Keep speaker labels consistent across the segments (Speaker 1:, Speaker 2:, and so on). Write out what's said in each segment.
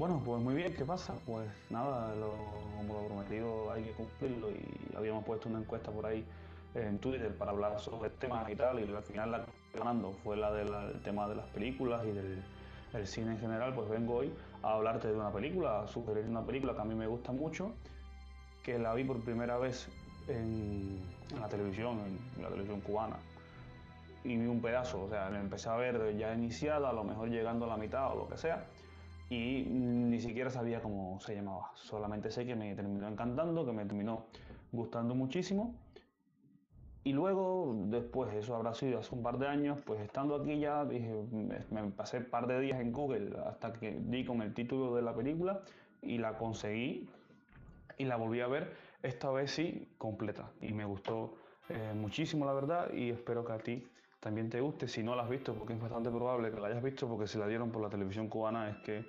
Speaker 1: Bueno, pues muy bien, ¿qué pasa? Pues nada, lo, como lo prometido hay que cumplirlo y habíamos puesto una encuesta por ahí en Twitter para hablar sobre temas y tal y al final la que ganando fue la del tema de las películas y del cine en general, pues vengo hoy a hablarte de una película, a sugerir una película que a mí me gusta mucho, que la vi por primera vez en, la televisión, en la televisión cubana y vi un pedazo, o sea, la empecé a ver ya iniciada, a lo mejor llegando a la mitad o lo que sea, y ni siquiera sabía cómo se llamaba, solamente sé que me terminó encantando, que me terminó gustando muchísimo. Y luego, después, eso habrá sido hace un par de años, pues estando aquí ya, dije, me pasé un par de días en Google hasta que di con el título de la película y la conseguí y la volví a ver, esta vez sí, completa. Y me gustó eh, muchísimo, la verdad, y espero que a ti también te guste. Si no la has visto, porque es bastante probable que la hayas visto, porque si la dieron por la televisión cubana, es que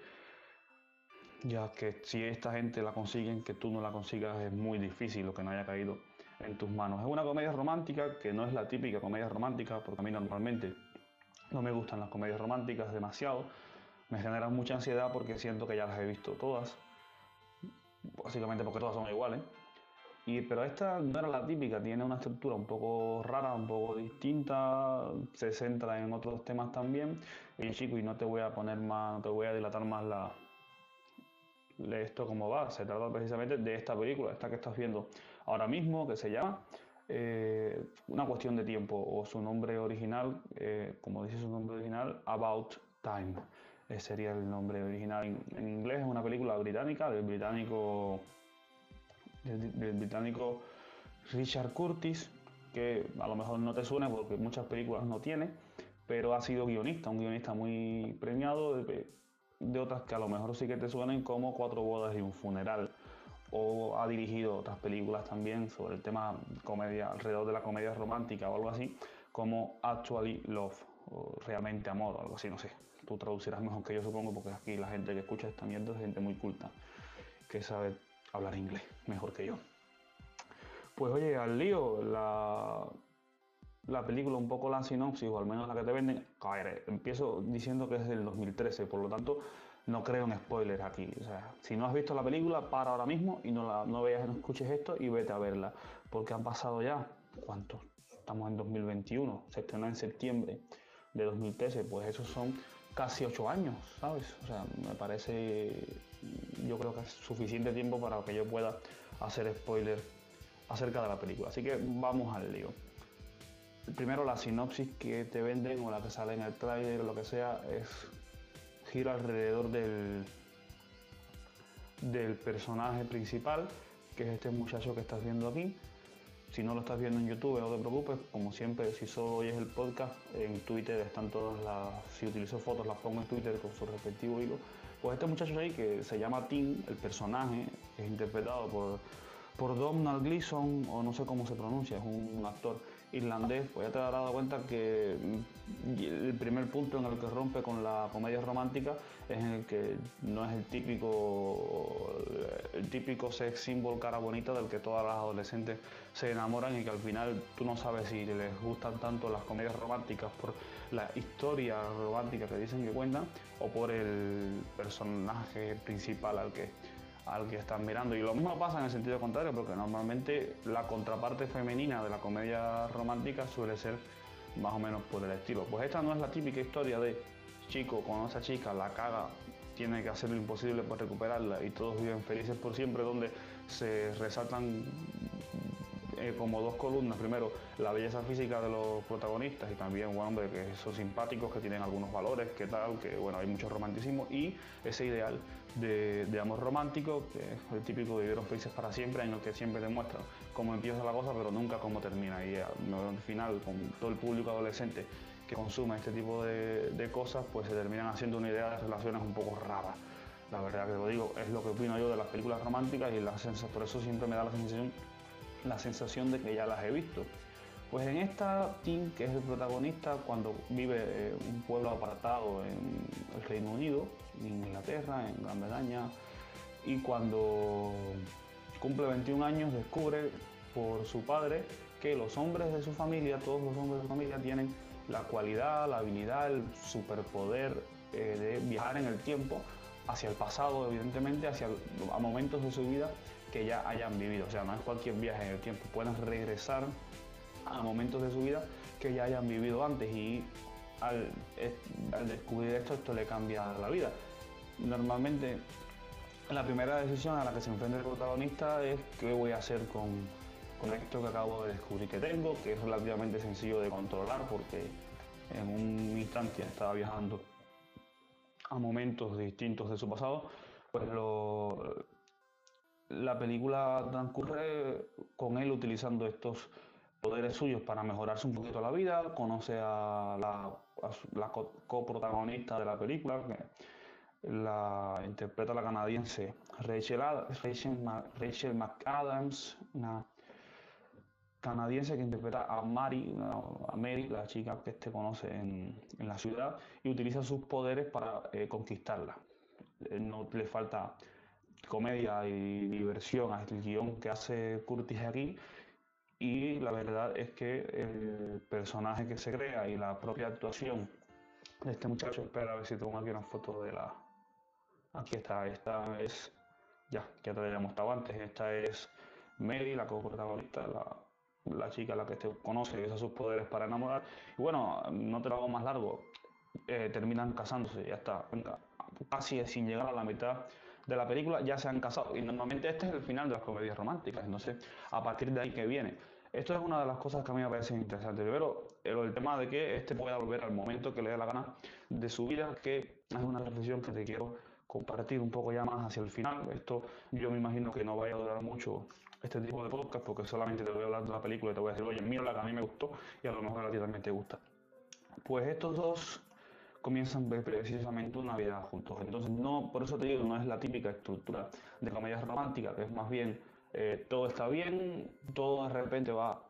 Speaker 1: ya que si esta gente la consiguen, que tú no la consigas, es muy difícil lo que no haya caído en tus manos. Es una comedia romántica que no es la típica comedia romántica, porque a mí normalmente no me gustan las comedias románticas demasiado. Me generan mucha ansiedad porque siento que ya las he visto todas. Básicamente porque todas son iguales. Y, pero esta no era la típica, tiene una estructura un poco rara, un poco distinta, se centra en otros temas también. Y chico, y no te voy a poner más, no te voy a dilatar más la, esto como va. Se trata precisamente de esta película, esta que estás viendo ahora mismo, que se llama eh, Una cuestión de tiempo, o su nombre original, eh, como dice su nombre original, About Time. Ese sería el nombre original en inglés. Es una película británica del británico del, británico Richard Curtis, que a lo mejor no te suena porque muchas películas no tiene, pero ha sido guionista, un guionista muy premiado de, otras que a lo mejor sí que te suenen como Cuatro bodas y un funeral. O ha dirigido otras películas también sobre el tema comedia, alrededor de la comedia romántica o algo así, como Actually Love, o Realmente Amor, o algo así, no sé. Tú traducirás mejor que yo supongo, porque aquí la gente que escucha esta mierda es gente muy culta, que sabe hablar inglés mejor que yo. Pues oye, al lío, la, la película, un poco la sinopsis, o al menos la que te venden, caer, empiezo diciendo que es del 2013, por lo tanto no creo en spoilers aquí. O sea, si no has visto la película, para ahora mismo y no, la, no veas, no escuches esto y vete a verla, porque han pasado ya, ¿cuántos? Estamos en 2021, se estrenó en septiembre de 2013, pues esos son casi ocho años, ¿sabes? O sea, me parece, yo creo que es suficiente tiempo para que yo pueda hacer spoiler acerca de la película. Así que vamos al lío. Primero la sinopsis que te venden o la que sale en el trailer o lo que sea es gira alrededor del, del personaje principal, que es este muchacho que estás viendo aquí, si no lo estás viendo en YouTube, no te preocupes, como siempre, si solo oyes el podcast, en Twitter están todas las, si utilizo fotos, las pongo en Twitter con su respectivo hilo. Pues este muchacho ahí que se llama Tim, el personaje, es interpretado por, por Donald Gleason, o no sé cómo se pronuncia, es un actor irlandés, pues ya te habrás dado cuenta que mm, el primer punto en el que rompe con la comedia romántica es en el que no es el típico el típico sex symbol cara bonita del que todas las adolescentes se enamoran y que al final tú no sabes si les gustan tanto las comedias románticas por la historia romántica que dicen que cuentan o por el personaje principal al que al que están mirando. Y lo mismo pasa en el sentido contrario, porque normalmente la contraparte femenina de la comedia romántica suele ser más o menos por el estilo. Pues esta no es la típica historia de chico con esa chica, la caga, tiene que hacer lo imposible para recuperarla y todos viven felices por siempre, donde se resaltan eh, como dos columnas. Primero, la belleza física de los protagonistas y también, bueno, que son simpáticos, que tienen algunos valores, que tal, que bueno, hay mucho romanticismo y ese ideal de, amor romántico, que es el típico de vivieron felices para siempre, en el que siempre demuestran cómo empieza la cosa, pero nunca cómo termina. Y al final, con todo el público adolescente que consume este tipo de, de cosas, pues se terminan haciendo una idea de relaciones un poco raras. La verdad que lo digo, es lo que opino yo de las películas románticas y por eso siempre me da la sensación la sensación de que ya las he visto. Pues en esta, Tim, que es el protagonista, cuando vive en un pueblo apartado en el Reino Unido, en Inglaterra, en Gran Bretaña, y cuando cumple 21 años descubre por su padre que los hombres de su familia, todos los hombres de su familia tienen la cualidad, la habilidad, el superpoder eh, de viajar en el tiempo hacia el pasado, evidentemente, hacia a momentos de su vida que ya hayan vivido. O sea, no es cualquier viaje en el tiempo, pueden regresar a momentos de su vida que ya hayan vivido antes y al, al descubrir esto, esto le cambia la vida. Normalmente la primera decisión a la que se enfrenta el protagonista es qué voy a hacer con, con esto que acabo de descubrir que tengo, que es relativamente sencillo de controlar porque en un instante estaba viajando a momentos distintos de su pasado, pues lo, la película transcurre con él utilizando estos poderes suyos para mejorarse un poquito la vida, conoce a la, coprotagonista de la película, que la interpreta la canadiense Rachel, Rachel, McAdams, una canadiense que interpreta a Mary, a Mary, la chica que este conoce en, en la ciudad, y utiliza sus poderes para eh, conquistarla. Eh, no le falta comedia y diversión al guion que hace Curtis aquí, y la verdad es que el personaje que se crea y la propia actuación de este muchacho, espera a ver si tengo aquí una foto de la... Aquí está, esta es... Ya, ya te la había mostrado antes, esta es Mary, la co-protagonista, la, la chica a la que te conoce y usa sus poderes para enamorar. Y bueno, no te lo hago más largo, eh, terminan casándose, ya está, casi sin llegar a la mitad de la película ya se han casado y normalmente este es el final de las comedias románticas, entonces a partir de ahí que viene. Esto es una de las cosas que a mí me parece interesante. Primero, el, tema de que este pueda volver al momento que le dé la gana de su vida, que es una reflexión que te quiero compartir un poco ya más hacia el final. Esto yo me imagino que no vaya a durar mucho este tipo de podcast porque solamente te voy a hablar de la película y te voy a decir, oye, mira la que a mí me gustó y a lo mejor a ti también te gusta. Pues estos dos comienzan precisamente una vida juntos. Entonces, no, por eso te digo, no es la típica estructura de comedia romántica, que es más bien eh, todo está bien, todo de repente va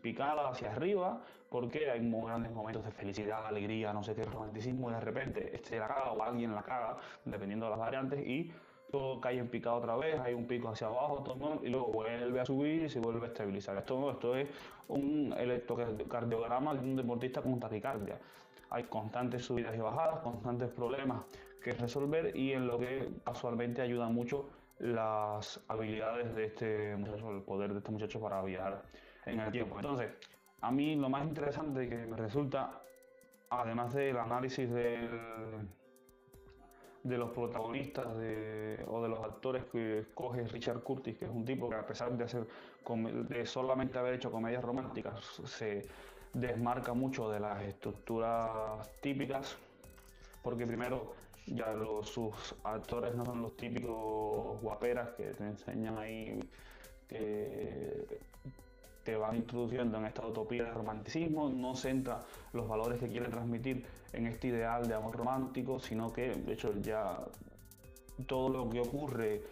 Speaker 1: picada hacia arriba, porque hay grandes momentos de felicidad, alegría, no sé qué, romanticismo, y de repente este la caga o alguien la caga, dependiendo de las variantes, y todo cae en picado otra vez, hay un pico hacia abajo, todo, y luego vuelve a subir y se vuelve a estabilizar. Esto, esto es un electrocardiograma de un deportista con taquicardia. Hay constantes subidas y bajadas, constantes problemas que resolver y en lo que casualmente ayuda mucho las habilidades de este muchacho, el poder de este muchacho para viajar en el tiempo. Entonces, a mí lo más interesante que me resulta, además del análisis del, de los protagonistas o de los actores que escoge Richard Curtis, que es un tipo que a pesar de, hacer, de solamente haber hecho comedias románticas, se desmarca mucho de las estructuras típicas, porque primero ya sus actores no son los típicos guaperas que te enseñan ahí, que te van introduciendo en esta utopía de romanticismo, no centra los valores que quiere transmitir en este ideal de amor romántico, sino que de hecho ya todo lo que ocurre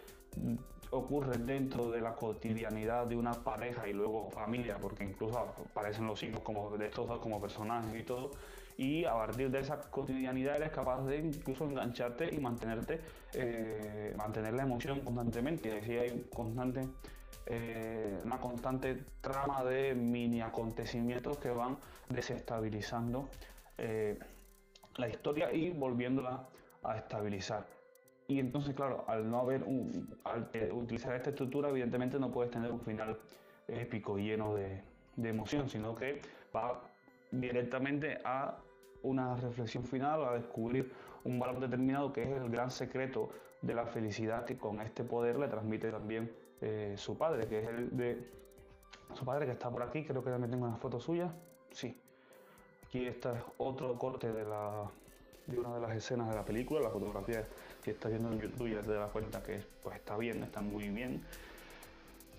Speaker 1: ocurre dentro de la cotidianidad de una pareja y luego familia, porque incluso aparecen los hijos como de estos como personajes y todo, y a partir de esa cotidianidad eres capaz de incluso engancharte y mantenerte, eh, mantener la emoción constantemente. Y así hay constante, eh, una constante trama de mini acontecimientos que van desestabilizando eh, la historia y volviéndola a estabilizar. Y entonces, claro, al no haber al utilizar esta estructura, evidentemente no puedes tener un final épico lleno de, de emoción, sino que va directamente a una reflexión final, a descubrir un valor determinado que es el gran secreto de la felicidad que con este poder le transmite también eh, su padre, que es el de su padre que está por aquí, creo que también tengo una foto suya, sí. Aquí está otro corte de, la, de una de las escenas de la película, la fotografía que está viendo en YouTube ya te das cuenta que pues, está bien, está muy bien.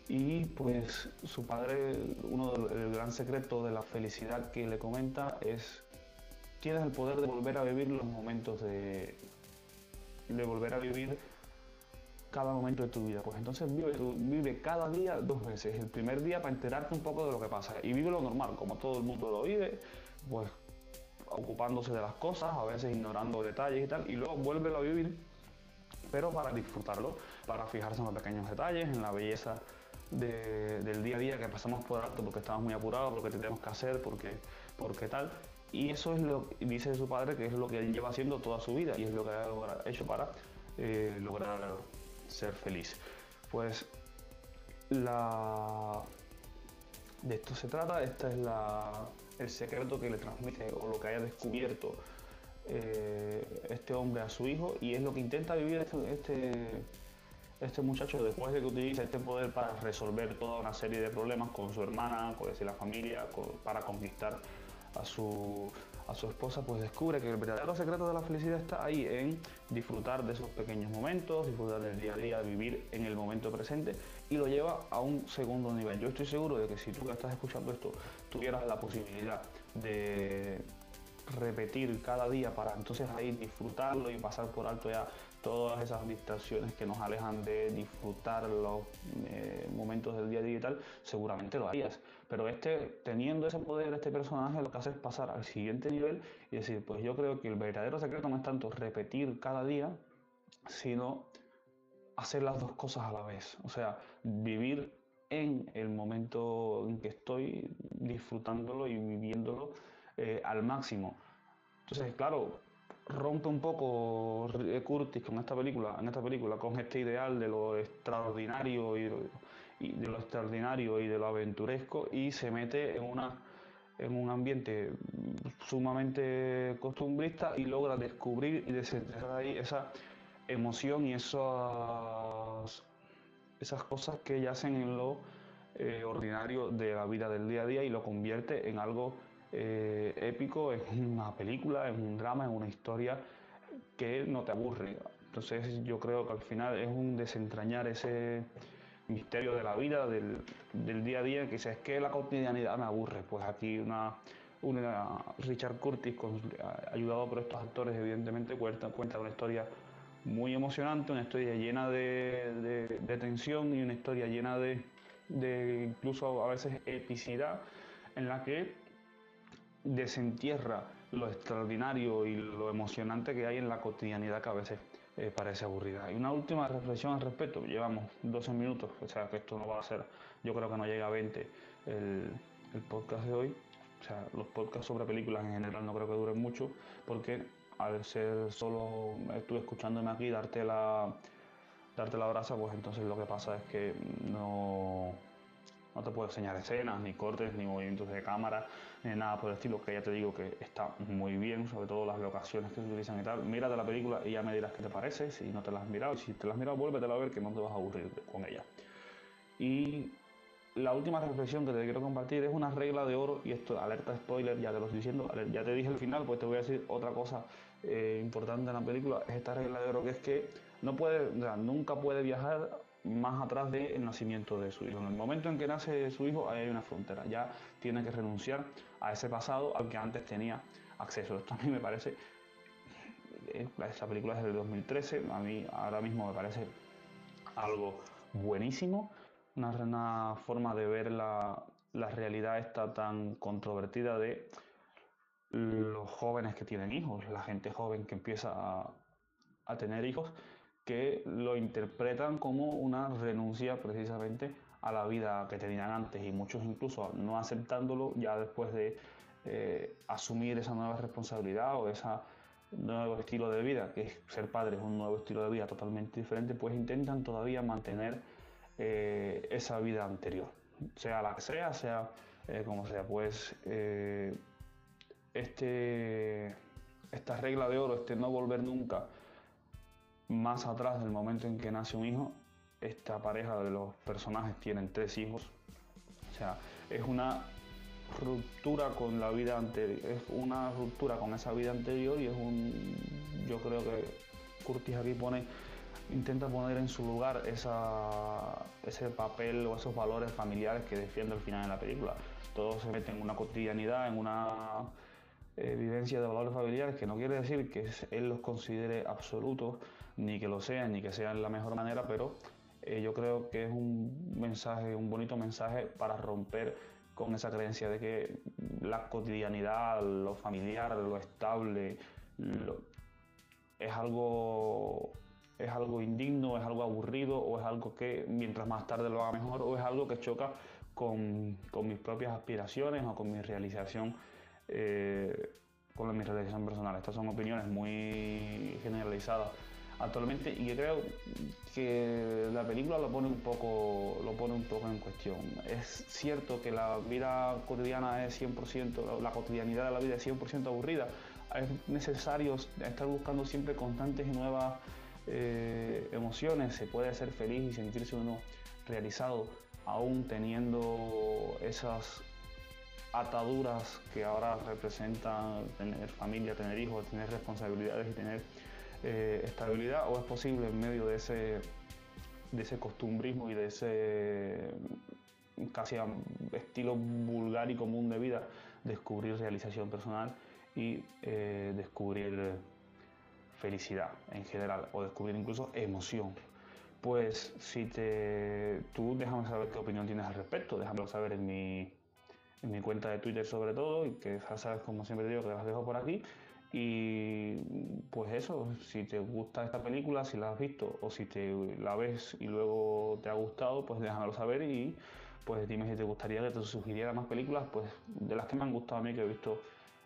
Speaker 1: Y pues su padre, uno del gran secreto de la felicidad que le comenta es tienes el poder de volver a vivir los momentos de, de volver a vivir cada momento de tu vida. Pues entonces vive, vive cada día dos veces. El primer día para enterarte un poco de lo que pasa y vive lo normal, como todo el mundo lo vive, pues ocupándose de las cosas, a veces ignorando detalles y tal, y luego vuelve a vivir, pero para disfrutarlo, para fijarse en los pequeños detalles, en la belleza del día a día que pasamos por alto porque estamos muy apurados, porque tenemos que hacer, porque, porque tal. Y eso es lo que dice su padre que es lo que él lleva haciendo toda su vida y es lo que ha hecho para eh, lograr ser feliz. Pues de esto se trata, este es la... el secreto que le transmite o lo que haya descubierto eh, este hombre a su hijo y es lo que intenta vivir este, este, este, muchacho después de que utiliza este poder para resolver toda una serie de problemas con su hermana, con la familia, para conquistar a su, a su esposa, pues descubre que el verdadero secreto de la felicidad está ahí en disfrutar de esos pequeños momentos, disfrutar del día a día, vivir en el momento presente y lo lleva a un segundo nivel. Yo estoy seguro de que si tú estás escuchando esto tuvieras la posibilidad de repetir cada día para entonces ahí disfrutarlo y pasar por alto ya todas esas distracciones que nos alejan de disfrutar los eh, momentos del día digital, seguramente lo harías. Pero este, teniendo ese poder, este personaje lo que hace es pasar al siguiente nivel y decir, pues yo creo que el verdadero secreto no es tanto repetir cada día, sino hacer las dos cosas a la vez. O sea, vivir en el momento en que estoy disfrutándolo y viviéndolo eh, al máximo. Entonces, claro, rompe un poco Curtis con esta película, esta película, con este ideal de lo extraordinario y, de lo extraordinario y de lo aventuresco y se mete en una en un ambiente sumamente costumbrista y logra descubrir y desenterrar ahí esa emoción y esas, esas cosas que yacen en lo eh, ordinario de la vida del día a día y lo convierte en algo eh, épico, es una película, es un drama, es una historia que no te aburre. Entonces yo creo que al final es un desentrañar ese misterio de la vida, del, día a día, que es que la cotidianidad me aburre. Pues aquí una, una Richard Curtis, ayudado por estos actores, evidentemente cuenta, cuenta una historia muy emocionante, una historia llena de, tensión y una historia llena de, de incluso a veces epicidad, en la que desentierra lo extraordinario y lo emocionante que hay en la cotidianidad que a veces eh, parece aburrida. Y una última reflexión al respecto, llevamos 12 minutos, o sea que esto no va a ser, yo creo que no llega a 20 el, podcast de hoy, o sea, los podcasts sobre películas en general no creo que duren mucho, porque al ser solo estuve escuchándome aquí darte la darte la brasa, pues entonces lo que pasa es que no no te puedo enseñar escenas, ni cortes, ni movimientos de cámara, ni nada por el estilo, que ya te digo que está muy bien, sobre todo las locaciones que se utilizan y tal. Mírate la película y ya me dirás qué te parece, si no te la has mirado, si te la has mirado, vuélvetela a ver que no te vas a aburrir con ella. Y la última reflexión que te quiero compartir es una regla de oro, y esto, alerta spoiler, ya te lo estoy diciendo, ya te dije el final, pues te voy a decir otra cosa eh, importante en la película, es esta regla de oro que es que no puede, nunca puede viajar más atrás del nacimiento de su hijo. En el momento en que nace su hijo hay una frontera, ya tiene que renunciar a ese pasado al que antes tenía acceso. Esto a mí me parece, eh, esa película es del 2013, a mí ahora mismo me parece algo buenísimo, una, forma de ver la, la realidad esta tan controvertida de los jóvenes que tienen hijos, la gente joven que empieza a tener hijos que lo interpretan como una renuncia precisamente a la vida que tenían antes y muchos incluso no aceptándolo ya después de eh, asumir esa nueva responsabilidad o ese nuevo estilo de vida, que es ser padre es un nuevo estilo de vida totalmente diferente, pues intentan todavía mantener eh, esa vida anterior, sea la que sea, sea eh, como sea, pues este, esta regla de oro, este no volver nunca más atrás del momento en que nace un hijo, esta pareja de los personajes tienen tres hijos. O sea, es una ruptura con la vida anterior, es una ruptura con esa vida anterior y es un, yo creo que Curtis aquí pone, intenta poner en su lugar esa, ese papel o esos valores familiares que defiende al final de la película. Todo se mete en una cotidianidad, en una eh, vivencia de valores familiares, que no quiere decir que él los considere absolutos, ni que lo sean, ni que sean la mejor manera, pero eh, yo creo que es un mensaje, un bonito mensaje para romper con esa creencia de que la cotidianidad, lo familiar, lo estable, es algo es algo indigno, es algo aburrido o es algo que mientras más tarde lo haga mejor o es algo que choca con, mis propias aspiraciones o con mi realización eh, con mi realización personal. Estas son opiniones muy generalizadas actualmente y que creo que la película lo pone un poco, lo pone un poco en cuestión. Es cierto que la vida cotidiana es 100%, la cotidianidad de la vida es 100% aburrida. Es necesario estar buscando siempre constantes y nuevas eh, emociones. Se puede ser feliz y sentirse uno realizado aún teniendo esas ataduras que ahora representan tener familia, tener hijos, tener responsabilidades y tener eh, estabilidad o es posible en medio de ese, de ese costumbrismo y de ese casi estilo vulgar y común de vida descubrir realización personal y eh, descubrir felicidad en general o descubrir incluso emoción. Pues si te tú déjame saber qué opinión tienes al respecto, déjamelo saber en mi, en mi cuenta de Twitter sobre todo y que ya sabes como siempre digo que las dejo por aquí y pues eso, si te gusta esta película, si la has visto o si te la ves y luego te ha gustado, pues déjamelo saber y pues dime si te gustaría que te sugiriera más películas, pues de las que me han gustado a mí, que he visto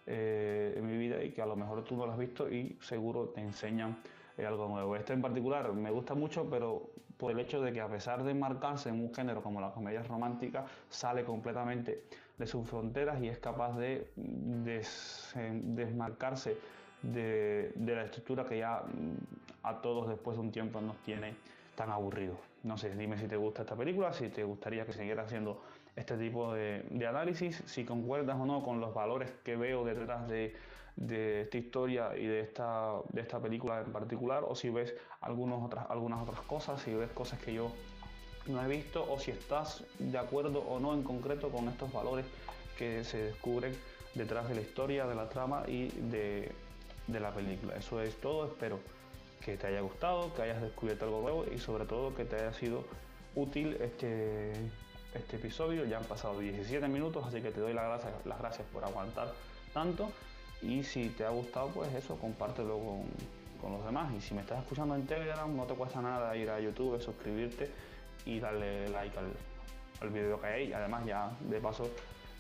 Speaker 1: eh, en mi vida y que a lo mejor tú no las has visto y seguro te enseñan eh, algo nuevo. Este en particular me gusta mucho, pero por el hecho de que a pesar de marcarse en un género como la comedia romántica, sale completamente de sus fronteras y es capaz de desmarcarse de, la estructura que ya mm, a todos después de un tiempo nos tiene tan aburridos. No sé, dime si te gusta esta película, si te gustaría que siguiera haciendo este tipo de, análisis, si concuerdas o no con los valores que veo detrás de, esta historia y de esta, de esta película en particular, o si ves algunas otras, algunas otras cosas, si ves cosas que yo no he visto o si estás de acuerdo o no en concreto con estos valores que se descubren detrás de la historia, de la trama y de, la película. Eso es todo, espero que te haya gustado, que hayas descubierto algo nuevo y sobre todo que te haya sido útil este, este episodio. Ya han pasado 17 minutos, así que te doy las gracias, las gracias por aguantar tanto y si te ha gustado pues eso, compártelo con, con los demás y si me estás escuchando en Telegram no te cuesta nada ir a YouTube, suscribirte y darle like al, al vídeo que hay. Además ya de paso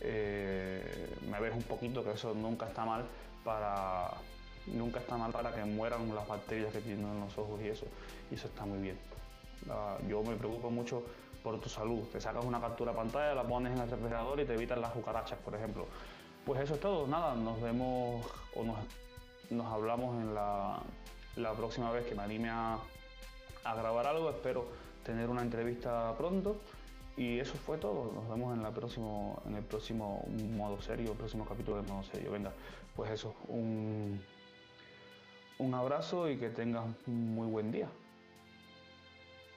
Speaker 1: eh, me ves un poquito que eso nunca está mal para nunca está mal para que mueran las bacterias que tienen en los ojos y eso y eso está muy bien. yo me preocupo mucho por tu salud. Te sacas una captura pantalla, la pones en el refrigerador y te evitan las cucarachas, por ejemplo. Pues eso es todo. Nada, nos vemos o nos, hablamos en la, próxima vez que me anime a, a grabar algo. Espero tener una entrevista pronto. Y eso fue todo. Nos vemos en, la próximo, en el próximo modo serio, el próximo capítulo de modo serio. Venga, pues eso, un, un abrazo y que tengas un muy buen día.